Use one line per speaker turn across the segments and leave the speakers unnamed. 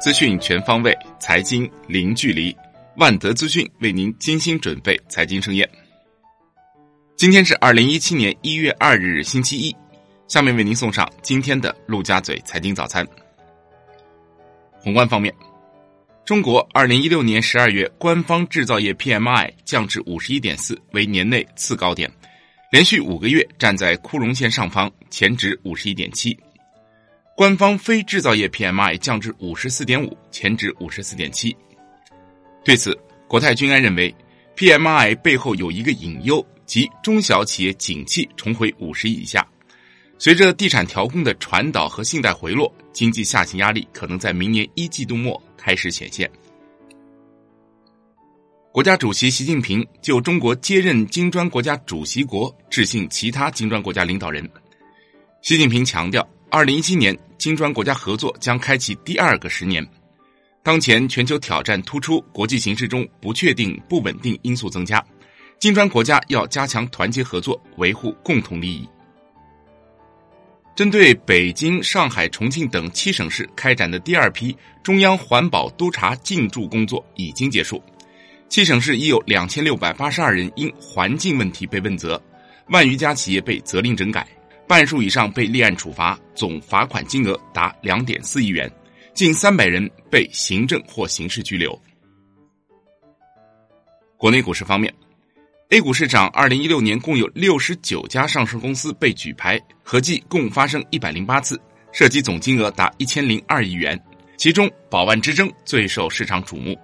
资讯全方位，财经零距离。万德资讯为您精心准备财经盛宴。今天是二零一七年一月二日，星期一。下面为您送上今天的陆家嘴财经早餐。宏观方面，中国二零一六年十二月官方制造业 PMI 降至五十一点四，为年内次高点，连续五个月站在枯荣线上方，前值五十一点七。官方非制造业 PMI 降至五十四点五，前值五十四点七。对此，国泰君安认为，PMI 背后有一个隐忧，即中小企业景气重回五十以下。随着地产调控的传导和信贷回落，经济下行压力可能在明年一季度末开始显现。国家主席习近平就中国接任金砖国家主席国致信其他金砖国家领导人。习近平强调，二零一七年。金砖国家合作将开启第二个十年。当前全球挑战突出，国际形势中不确定、不稳定因素增加，金砖国家要加强团结合作，维护共同利益。针对北京、上海、重庆等七省市开展的第二批中央环保督查进驻工作已经结束，七省市已有两千六百八十二人因环境问题被问责，万余家企业被责令整改。半数以上被立案处罚，总罚款金额达两点四亿元，近三百人被行政或刑事拘留。国内股市方面，A 股市场二零一六年共有六十九家上市公司被举牌，合计共发生一百零八次，涉及总金额达一千零二亿元，其中宝万之争最受市场瞩目。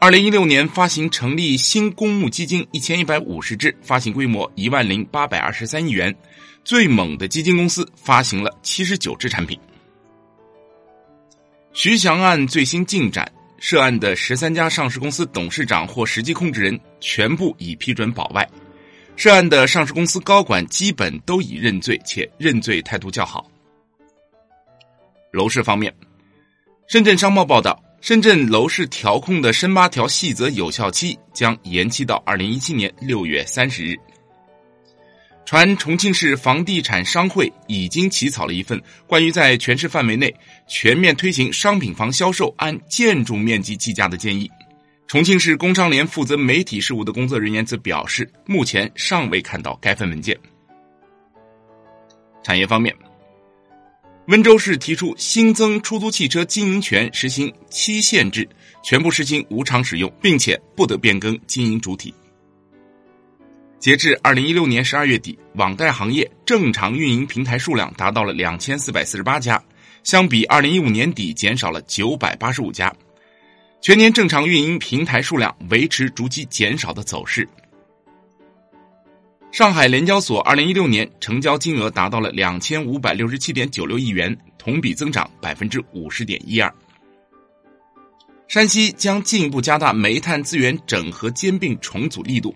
二零一六年发行成立新公募基金一千一百五十只，发行规模一万零八百二十三亿元，最猛的基金公司发行了七十九只产品。徐翔案最新进展，涉案的十三家上市公司董事长或实际控制人全部已批准保外，涉案的上市公司高管基本都已认罪，且认罪态度较好。楼市方面，深圳商报报道。深圳楼市调控的深八条细则有效期将延期到二零一七年六月三十日。传重庆市房地产商会已经起草了一份关于在全市范围内全面推行商品房销售按建筑面积计价的建议。重庆市工商联负责媒体事务的工作人员则表示，目前尚未看到该份文件。产业方面。温州市提出新增出租汽车经营权，实行期限制，全部实行无偿使用，并且不得变更经营主体。截至二零一六年十二月底，网贷行业正常运营平台数量达到了两千四百四十八家，相比二零一五年底减少了九百八十五家，全年正常运营平台数量维持逐级减少的走势。上海联交所二零一六年成交金额达到了两千五百六十七点九六亿元，同比增长百分之五十点一二。山西将进一步加大煤炭资源整合兼并重组力度，“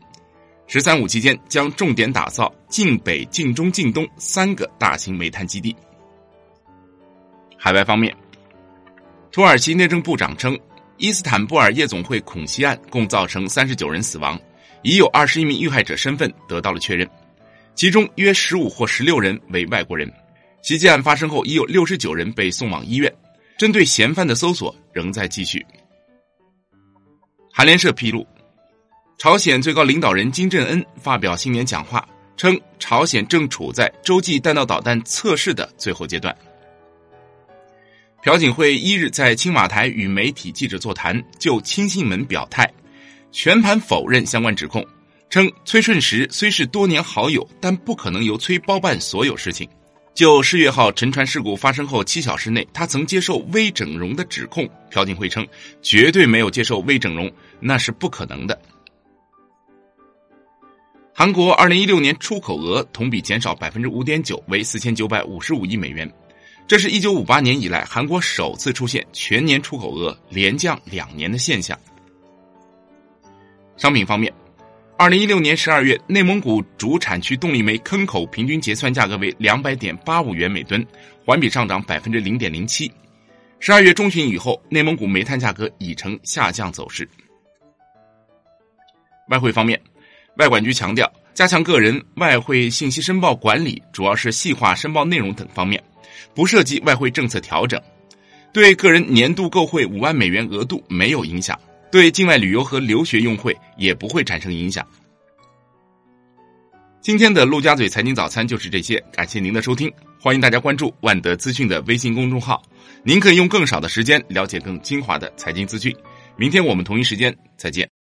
十三五”期间将重点打造晋北、晋中、晋东三个大型煤炭基地。海外方面，土耳其内政部长称，伊斯坦布尔夜总会恐袭案共造成三十九人死亡。已有二十一名遇害者身份得到了确认，其中约十五或十六人为外国人。袭击案发生后，已有六十九人被送往医院。针对嫌犯的搜索仍在继续。韩联社披露，朝鲜最高领导人金正恩发表新年讲话，称朝鲜正处在洲际弹道导弹测试的最后阶段。朴槿惠一日在青瓦台与媒体记者座谈，就亲信门表态。全盘否认相关指控，称崔顺实虽是多年好友，但不可能由崔包办所有事情。就世越号沉船事故发生后七小时内，他曾接受微整容的指控，朴槿惠称绝对没有接受微整容，那是不可能的。韩国二零一六年出口额同比减少百分之五点九，为四千九百五十五亿美元，这是一九五八年以来韩国首次出现全年出口额连降两年的现象。商品方面，二零一六年十二月，内蒙古主产区动力煤坑口平均结算价格为两百点八五元每吨，环比上涨百分之零点零七。十二月中旬以后，内蒙古煤炭价格已呈下降走势。外汇方面，外管局强调，加强个人外汇信息申报管理，主要是细化申报内容等方面，不涉及外汇政策调整。对个人年度购汇五万美元额度没有影响，对境外旅游和留学用会也不会产生影响。今天的陆家嘴财经早餐就是这些，感谢您的收听，欢迎大家关注万德资讯的微信公众号，您可以用更少的时间了解更精华的财经资讯。明天我们同一时间再见。